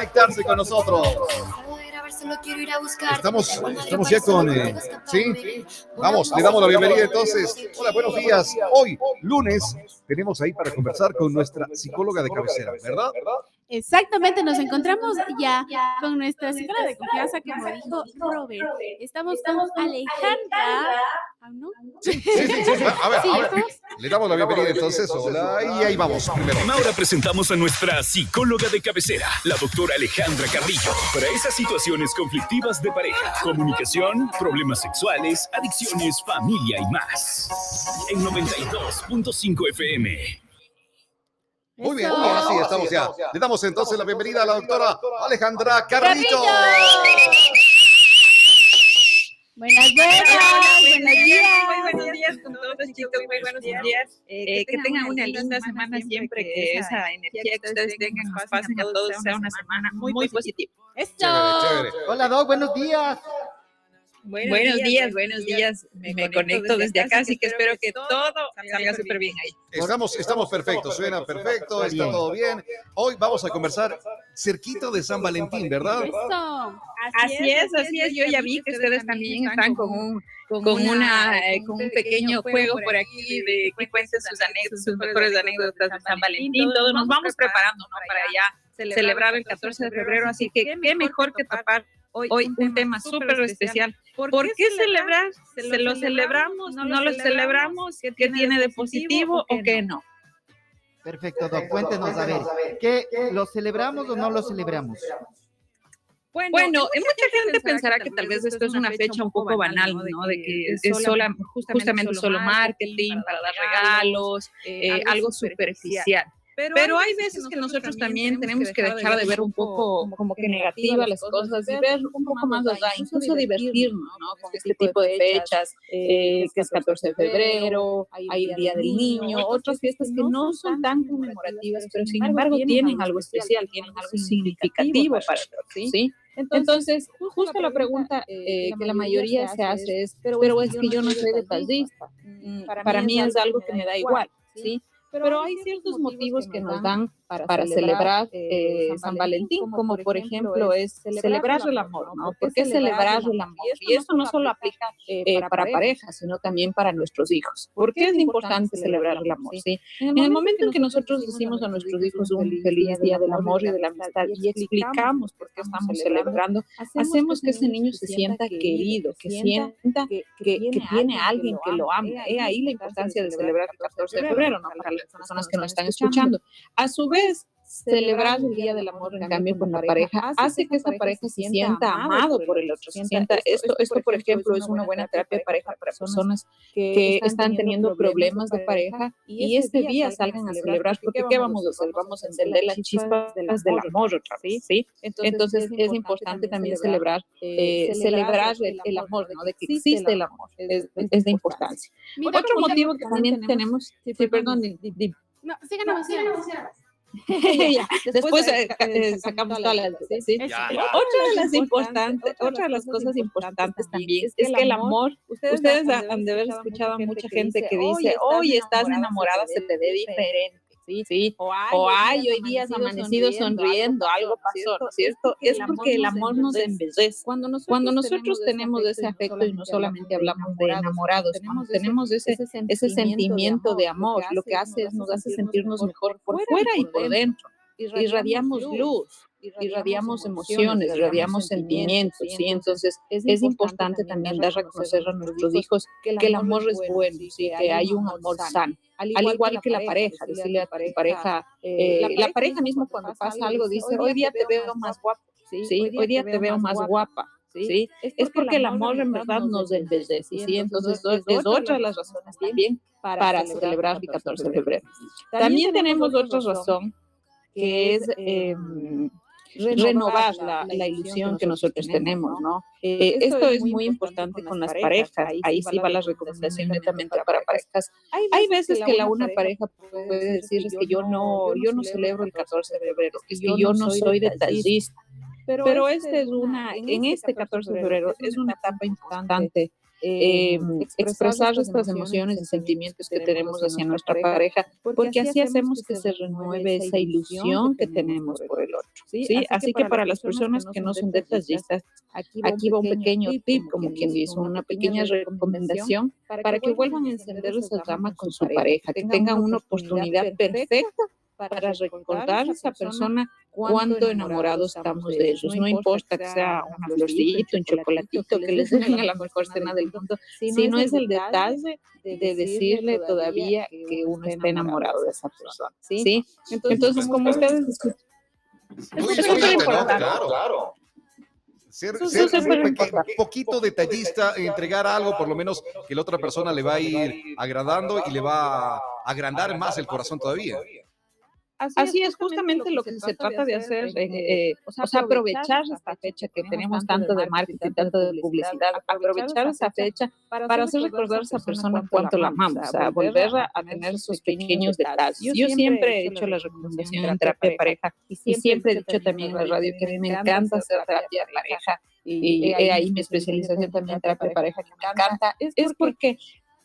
conectarse con nosotros. Estamos, estamos ya con, eh, ¿sí? Vamos, le damos la bienvenida entonces. Hola, buenos días. Hoy, lunes, tenemos ahí para conversar con nuestra psicóloga de cabecera, ¿verdad? Exactamente, nos encontramos ya con nuestra psicóloga de confianza, como dijo Robert. Estamos con Alejandra. ¿No? Sí, sí, sí, sí. A ver, a ver. Le damos la bienvenida entonces. Hola, y ahí vamos primero. Ahora presentamos a nuestra psicóloga de cabecera, la doctora Alejandra Carrillo, para esas situaciones conflictivas de pareja, comunicación, problemas sexuales, adicciones, familia y más. En 92.5 FM. Muy bien, ahora sí, estamos ya. Le damos entonces la bienvenida a la doctora Alejandra Carrillo. Buenas, buenas, buenos días. Muy buenos días con todos chicos, muy buenos días. Eh, que tengan una linda semana siempre, que esa energía que ustedes tengan nos pasen a todos sea una semana muy, muy positiva. Esto. Hola, Doc, buenos días. Buenos, días, buenos días. Me, conecto desde acá, así que espero que todo salga súper bien ahí. Estamos, estamos perfectos, suena perfecto, está todo bien. Hoy vamos a conversar cerquito de San Valentín, ¿verdad? Eso. Así es, así es. Yo ya vi que ustedes también están con un, con una, eh, con un pequeño juego por aquí de que cuenten sus anécdotas, sus mejores anécdotas de San Valentín. Todos nos vamos preparando ¿no? para ya celebrar el 14 de febrero, así que qué mejor que tapar hoy un tema súper especial. ¿Por qué celebrar? ¿Se lo celebramos? ¿No lo celebramos? ¿Qué tiene de positivo o qué no? Perfecto, Doc. Cuéntenos a ver, ¿qué, ¿lo celebramos o no lo celebramos? Bueno, mucha gente pensará que tal vez esto es una fecha un poco banal, ¿no? De que es sola, justamente solo marketing para dar regalos, eh, algo superficial. Pero, hay veces que nosotros también tenemos que dejar de ver un poco como que negativas las cosas y ver un poco más allá, incluso divertirnos, ¿no? Con este tipo de fechas, eh, que es 14 de febrero, hay el Día del Niño, otras fiestas que no son tan conmemorativas, pero sin embargo tienen algo especial, tienen algo significativo para nosotros, ¿sí? Entonces, justo la pregunta eh, que la mayoría se hace es, pero es que yo no soy detallista, para mí es algo que me da igual, ¿sí? Pero hay ciertos motivos que nos dan para, celebrar eh, eh, San Valentín, como por ejemplo es celebrar el amor, ¿no? ¿Por qué celebrar el amor? Y eso no solo aplica eh, para parejas, sino también para nuestros hijos. ¿Por qué es importante celebrar el amor? ¿sí? En el momento en que nosotros decimos a nuestros hijos un feliz día del amor y de la amistad y explicamos por qué estamos celebrando, hacemos que ese niño se sienta querido, que sienta que, que tiene a alguien que lo ama. He ahí la importancia de celebrar el 14 de febrero, ¿no? Para las personas que nos están escuchando. A su vez, celebrar el Día del Amor en cambio con la pareja hace que esta pareja se sienta amado por el otro, se sienta, esto, esto por ejemplo es una buena terapia de pareja para personas que están teniendo problemas de pareja y este día salgan a celebrar, porque ¿qué vamos a hacer? Vamos a encender las chispas del amor otra vez, ¿sí? Entonces es importante también celebrar, eh, celebrar el, amor, ¿no? De que existe el amor, es, de importancia. Otro motivo que también tenemos, sí, perdón, no, síganos, síganos. Después, eh, eh, sacamos todas las ¿sí? Otra de las importantes, otra de las cosas importantes también es que el amor, ustedes han de haber escuchado a mucha gente que dice, oye, estás enamorada, se te ve diferente. Sí, sí. O hay, hoy día has amanecido sonriendo, algo pasó, ¿cierto? Es porque el amor nos embellece. Cuando nosotros, cuando nosotros tenemos ese afecto y no solamente hablamos de enamorados, tenemos ese, ese sentimiento de amor, lo que hace es nos hace sentirnos mejor por fuera y por dentro. Irradiamos luz irradiamos emociones, irradiamos sentimientos, ¿sí? Entonces es, importante también dar a conocer a nuestros hijos que el amor es bueno, ¿sí? que hay un amor sano. Al igual, que la pareja, decirle a la pareja, eh, la pareja mismo cuando pasa algo dice, hoy día te veo más guapo, ¿sí? Hoy día te veo más guapa. ¿sí? Es porque el amor en verdad nos embellece, ¿sí? Entonces es otra de las razones también para celebrar el 14 de febrero. También tenemos otra razón que es em, renovar la, la, ilusión que nosotros tenemos, ¿no? Eh, esto es muy importante con las parejas, ahí sí va la recomendación netamente para parejas. Hay veces que la una pareja puede decir es que yo no, yo no celebro el 14 de febrero, es que yo no soy detallista, pero este es una, en este 14 de febrero es una etapa importante eh, expresar estas emociones y sentimientos que tenemos hacia nuestra pareja, porque así hacemos que se renueve esa ilusión que tenemos por el otro. ¿sí? Así que para las personas que no son detallistas, aquí va un pequeño tip, como quien dice, una pequeña recomendación para que vuelvan a encender esa llama con su pareja, que tengan una oportunidad perfecta para recordar a esa persona cuánto enamorados estamos de ellos. No importa que sea una florcita, un chocolatito, que les den a la mejor cena del mundo, sino es el detalle de decirle todavía que uno está enamorado de esa persona. ¿sí? Entonces, como ustedes importante. Claro, claro. Ser, un, poquito detallista, entregar algo por lo menos que la otra persona le va a ir agradando y le va a agrandar más el corazón todavía. Así, es, justamente lo que, se trata de hacer, eh, o, sea, aprovechar esta fecha que tenemos tanto de marketing, tanto de publicidad, aprovechar esa fecha para hacer recordar a esa persona cuánto la amamos, o sea, volver a, tener sus pequeños detalles. Yo siempre he hecho la recomendación en terapia de pareja y siempre he dicho también en la radio que a mí me encanta hacer terapia de pareja y, ahí mi especialización también en terapia de pareja que me encanta, es porque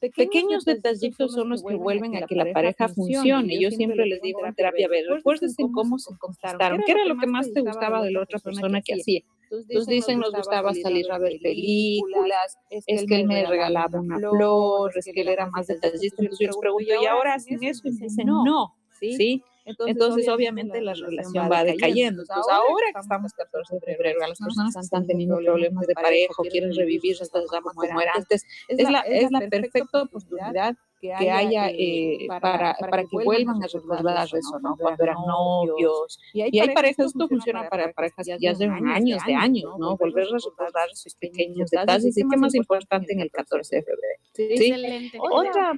Pequeños detallitos son los que vuelven a que la pareja funcione. Yo siempre les digo en terapia, a ver, recuérdense cómo se conquistaron, qué era lo que más te gustaba de la otra persona que hacía. Entonces dicen, nos gustaba salir a ver películas, es que él me regalaba una flor, es que él era más detallista. Entonces yo les pregunto, ¿y ahora hacen eso? Y dicen, no, ¿sí? Entonces, obviamente, la relación va decayendo. Entonces, ahora que estamos 14 de febrero, las personas que están teniendo problemas de pareja o quieren revivir estas llamas como era antes, es la, es la perfecta oportunidad que haya, eh, para, para que vuelvan a recordar eso, ¿no? Cuando eran novios. Y hay, parejas, esto funciona para parejas ya llevan años, de años, ¿no? Volver a recordar sus pequeños detalles. Y qué más importante en el 14 de febrero. Sí, excelente. Otra,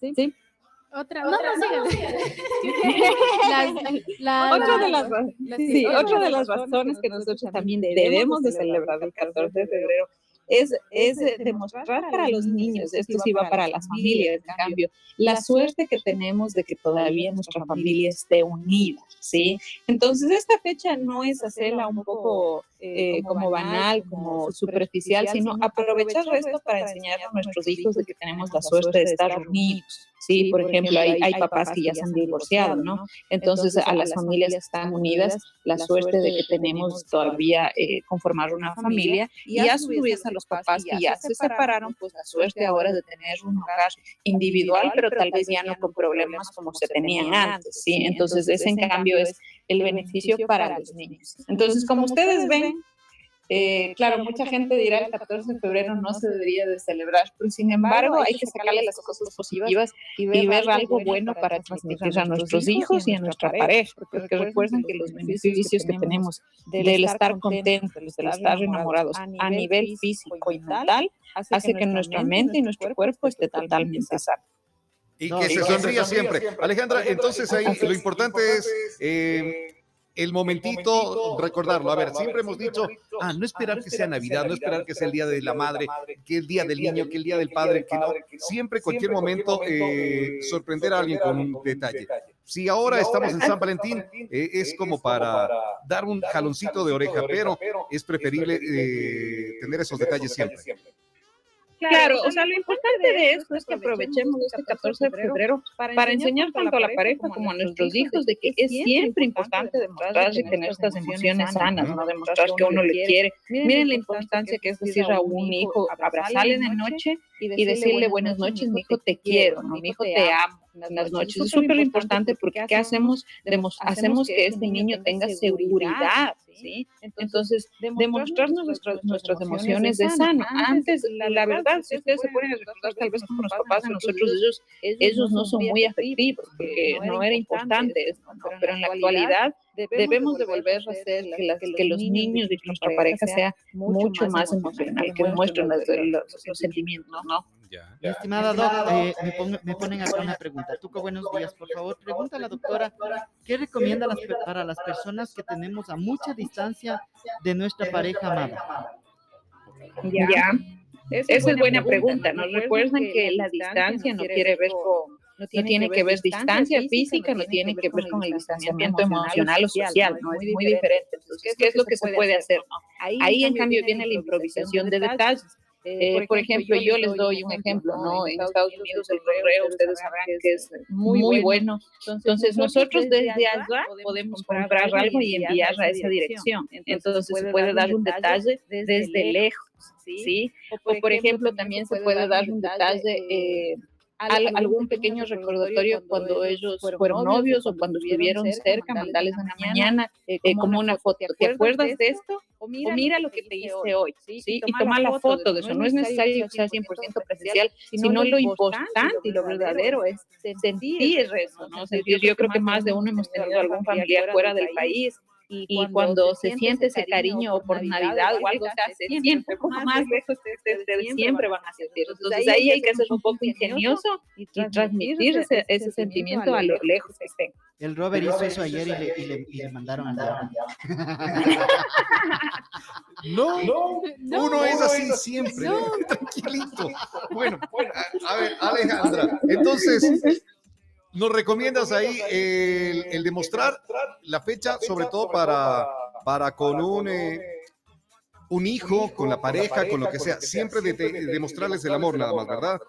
sí. Otra, no, no, otra de las, sí, otra de las razones que nosotros también debemos de celebrar el 14 de febrero. es, es demostrar para los niños, esto sí va para las familias, en cambio, la suerte que tenemos de que todavía nuestra familia esté unida, ¿sí? Entonces, esta fecha no es hacerla un poco eh, como banal, como superficial, sino aprovechar esto para enseñar a nuestros hijos de que tenemos la suerte de estar unidos. Sí, por ejemplo, hay, hay papás que ya se han divorciado, ¿no? Entonces, a las familias que están unidas, la suerte de que tenemos todavía eh, conformar una familia y a su vez a los papás que ya se separaron, pues la suerte ahora de tener un hogar individual, pero tal vez ya no con problemas como se tenían antes, ¿sí? Entonces, ese en cambio es el beneficio para los niños. Entonces, como ustedes ven, eh, claro, mucha gente dirá el 14 de febrero no se debería de celebrar, pero sin embargo hay que sacarle las cosas positivas y ver, algo bueno para transmitir a nuestros hijos y a nuestra pareja, porque recuerden que los beneficios que tenemos del estar contentos, del estar enamorados a nivel físico y mental, hace que nuestra mente y nuestro cuerpo esté totalmente sano. Y que se sonría siempre. Alejandra, entonces ahí lo importante es eh, el momentito, recordarlo. A ver, siempre hemos dicho, ah, no esperar que sea Navidad, no esperar que sea el Día de la Madre, que el Día del Niño, que el Día del Padre, que no. Siempre, cualquier momento, eh, sorprender a alguien con un detalle. Si ahora estamos en San Valentín, eh, es como para dar un jaloncito de oreja, pero es preferible eh, tener esos detalles siempre. Claro, o sea, lo importante de esto es que aprovechemos este 14 de febrero para enseñar tanto a la pareja como a nuestros hijos de que es siempre importante demostrar y tener estas emociones sanas, ¿no? Demostrar que uno le quiere. Miren la importancia que es decir a un hijo, abrazarle en la noche y decirle buenas noches, mi hijo te quiero, ¿no? Mi hijo te amo las noches. Es súper importante porque ¿qué hacemos? hacemos que este niño tenga seguridad, ¿sí? Entonces, demostrarnos nuestras, nuestras emociones de sano. Antes, la, verdad, si ustedes se pueden recordar tal vez como los papás nosotros, ellos, ellos no son muy afectivos, porque no era importante esto, pero en la actualidad debemos de volver a hacer que, los niños de nuestra pareja sea mucho más emocional, que demuestren los, sentimientos, ¿no? Estimada Doc, eh, me, ponen acá una pregunta. Tuco, buenos días. Por favor, pregunta a la doctora, ¿qué recomienda para las personas que tenemos a mucha distancia de nuestra pareja amada? Ya, esa es buena pregunta. Nos recuerdan que la distancia no quiere ver con no tiene, que ver distancia física, no tiene que ver con el distanciamiento emocional o social, ¿no? Es muy diferente. Entonces, ¿qué es lo que se puede hacer? Ahí, en cambio, viene la improvisación de detalles Eh, por ejemplo, yo les doy un ejemplo, ¿no? En Estados Unidos el correo, ustedes sabrán que es muy, muy bueno. Entonces, nosotros desde allá podemos comprar algo y enviar a esa dirección. Entonces, se puede dar un detalle desde lejos, ¿sí? O, por ejemplo, también se puede dar un detalle... Eh, algún pequeño recordatorio cuando ellos fueron novios o cuando estuvieron cerca, mandarles en la mañana eh, como una foto. ¿Te acuerdas de esto? O mira, lo que te hice hoy, ¿sí? Y toma la foto de eso. No es necesario que sea 100% presencial, sino lo importante y lo verdadero es sentir eso, ¿no? yo creo que más de uno hemos tenido algún familiar fuera del país y, cuando, se, siente ese cariño por Navidad o algo, se hace siempre, un poco más lejos de, siempre van a sentir. Entonces ahí hay que ser un poco ingenioso y, transmitir ese, ese, sentimiento a lo lejos que estén. El Robert hizo eso ayer y le, y le, y le mandaron al diablo. No, no, uno es así siempre, tranquilito. Bueno, a, a ver, Alejandra, entonces nos recomiendas ahí el, demostrar la fecha, sobre todo para, para con un, eh, un hijo, con la pareja, con lo que sea, siempre de, demostrarles el amor nada más, ¿verdad?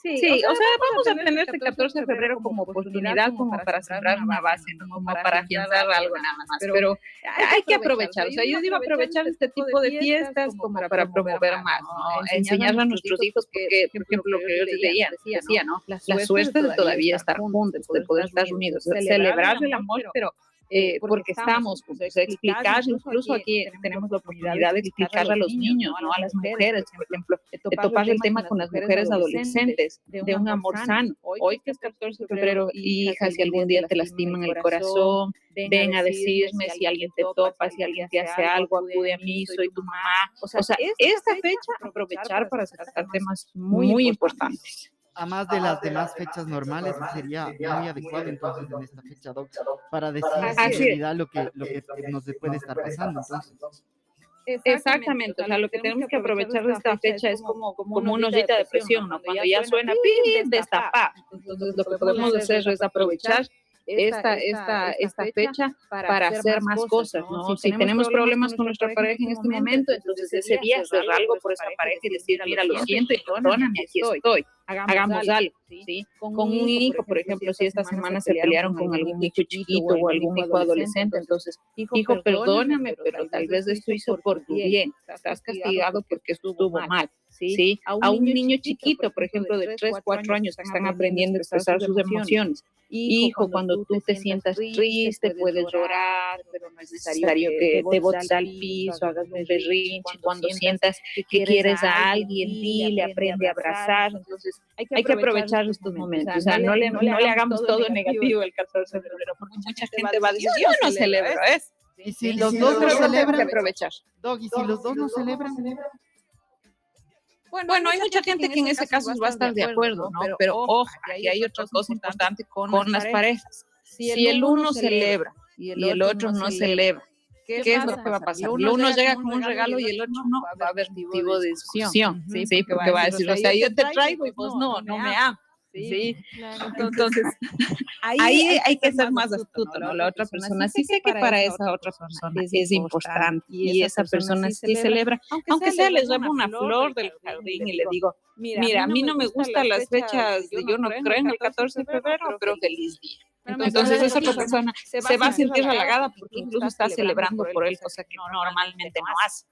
Sí, o, sea, vamos a tener este 14 de febrero como oportunidad como para sembrar una base, como para afianzar algo nada más, pero hay que aprovechar, o sea, yo digo aprovechar este tipo de fiestas como para promover más, ¿no? enseñar a nuestros hijos, porque, por ejemplo, lo que yo les decía, decía ¿no? La suerte de todavía estar juntos, de poder estar unidos, celebrar el amor, pero eh, porque estamos, pues, explicar, incluso aquí tenemos la oportunidad de explicar a los niños, ¿no? a las mujeres, por ejemplo, de topar el tema con las mujeres adolescentes, de un amor sano. Hoy que es 14 de febrero, hija, si algún día te lastiman el corazón, ven a decirme si alguien te topa, si alguien te hace algo, acude a mí, soy tu mamá. O sea, esta fecha aprovechar para tratar temas muy importantes a más de las demás fechas normales, sería muy adecuado entonces en esta fecha, Doc, para decir en realidad lo que, lo que nos puede estar pasando. Entonces. Exactamente, o sea, lo que tenemos que aprovechar de esta fecha es como, como una ollita de presión, ¿no? Cuando ya suena, ¡pim! destapar. Entonces, lo que podemos hacer es aprovechar esta, esta, esta fecha para hacer más cosas, ¿no? Si tenemos problemas con nuestra pareja en este momento, entonces ese día hacer algo por esa pareja y decir, mira, lo siento y perdóname, aquí estoy, hagamos algo, ¿sí? Con un hijo, por ejemplo, si esta semana se pelearon con algún hijo chiquito o algún hijo adolescente, entonces, hijo, perdóname, pero tal vez esto hizo por tu bien, estás castigado porque estuvo mal. ¿Sí? A un, niño, chiquito, por ejemplo, de 3, 4 años que están aprendiendo a expresar sus emociones. Hijo, cuando tú te sientas triste, puedes llorar, pero no es necesario que te botes al piso, hagas un berrinche. Cuando sientas que quieres a alguien, dile, aprende a abrazar. Entonces, hay que aprovechar estos momentos. O sea, no le, no le hagamos todo negativo el 14 de febrero, porque mucha gente va a decir, yo no celebro eso. Y si los dos no celebran, aprovechar. Dog, y si los dos no celebran, bueno, hay mucha gente que en ese caso va a estar de acuerdo, ¿no? Pero ojo, y hay otra cosa importante con las parejas. Si el uno celebra y el otro no celebra, ¿qué es lo que va a pasar? El uno llega con un regalo y el otro no, va a haber motivo de discusión, ¿sí? Porque va a decir, o sea, yo te traigo y pues no, no me amas. Sí, Entonces, ahí, hay que ser más astuto, ¿no? La otra persona sí sé que para esa otra persona sí es importante y esa persona sí celebra, aunque sea les llevo una flor del jardín y le digo, mira, a mí no me gustan las fechas, yo no creo en el 14 de febrero, pero feliz día. Entonces esa otra persona se va a sentir halagada porque incluso está celebrando por él, cosa que normalmente no hace.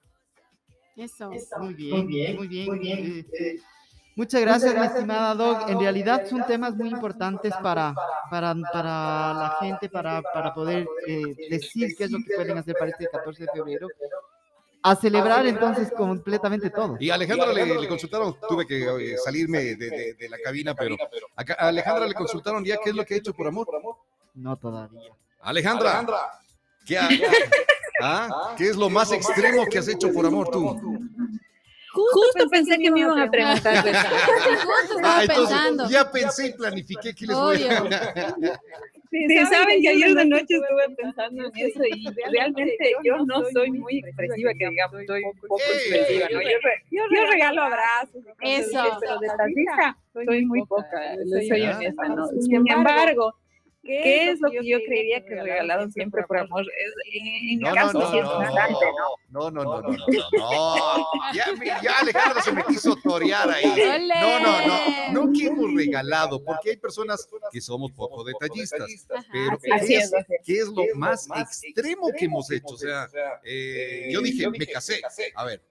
Eso. Muy bien, muy bien, muy bien. Muchas gracias, mi estimada Dog. En realidad son temas muy importantes para, para, para la gente, para, para poder eh, decir qué es lo que pueden hacer para este 14 de febrero. A celebrar entonces completamente todo. Y a Alejandra le, consultaron, tuve que eh, salirme de, de, la cabina, pero a Alejandra le consultaron ya qué es lo que ha hecho por amor. No todavía. Alejandra, ¿qué, ¿Ah? ¿qué es lo más extremo que has hecho por amor tú? Justo, pensé que me iban a preguntar eso. ah, entonces, Ya pensé y planifiqué que les voy a... Sí, saben que ayer de noche estuve pensando en eso y realmente yo no soy muy expresiva, que digamos, soy un poco expresiva, ¿no? Yo, regalo abrazos. Eso. Pero de soy muy poca, soy honesta, ¿no? Sin embargo, ¿Qué es lo que yo creería que regalado siempre por amor? En mi caso, sí es bastante, ¿no? No, no, no, no, no, no. Ya, ya Alejandro se me quiso torear ahí. No, no, no. No que hemos regalado, porque hay personas que somos poco detallistas. Pero ¿qué es, ¿qué es lo más extremo que hemos hecho? O sea, eh, yo dije, me casé. A ver,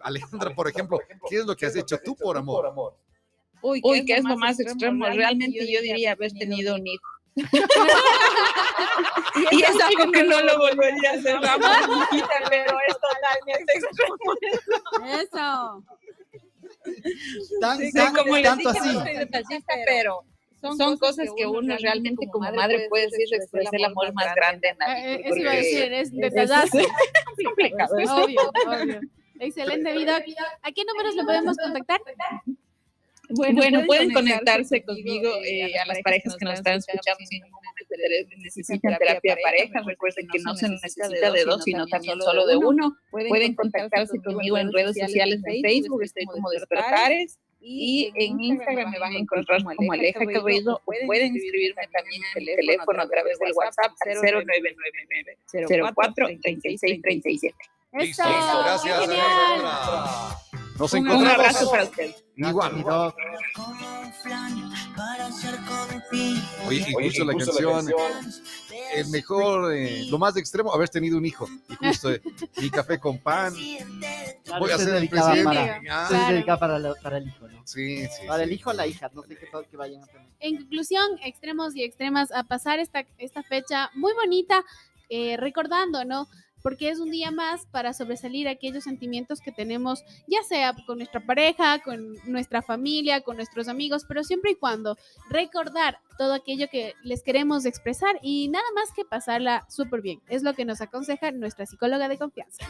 Alejandra, por ejemplo, ¿qué es lo que has hecho tú por amor? Uy, ¿qué, es, lo más extremo? Realmente yo diría haber tenido un hijo. Y es algo que no lo volvería a hacer, pero es totalmente extremo. Eso. Tan, tan, como tanto así. pero son, cosas que uno realmente como madre puede decir expresar el amor más grande en la vida. Eso iba a decir, es complicado. Obvio, obvio. Excelente video. ¿A qué números le podemos contactar? Bueno, pueden, conectarse conmigo eh, a las parejas que nos están escuchando si necesitan terapia de pareja. Recuerden que no se necesita de dos, sino también solo de uno. Pueden contactarse conmigo en redes sociales de Facebook, estoy como Despertares. Y en Instagram me van a encontrar como Aleja Cabello. Pueden escribirme también en el teléfono a través del WhatsApp al 0999 04 3637. Listo, gracias, Alejandra. Nos Un encontramos. abrazo para usted. Igual. Oye, y justo la canción, el mejor, eh, lo más extremo, haber tenido un hijo. Y justo eh, mi café con pan. Voy a se ser el presidente. para, Ah, dedica para, la- para el hijo, ¿no? Sí, sí. Para el sí. hijo o la hija, no sé qué tal que vayan a tener. En conclusión, extremos y extremas, a pasar esta, esta fecha muy bonita, eh, recordando, ¿no? Porque es un día más para sobresalir aquellos sentimientos que tenemos, ya sea con nuestra pareja, con nuestra familia, con nuestros amigos, pero siempre y cuando recordar todo aquello que les queremos expresar y nada más que pasarla súper bien. Es lo que nos aconseja nuestra psicóloga de confianza.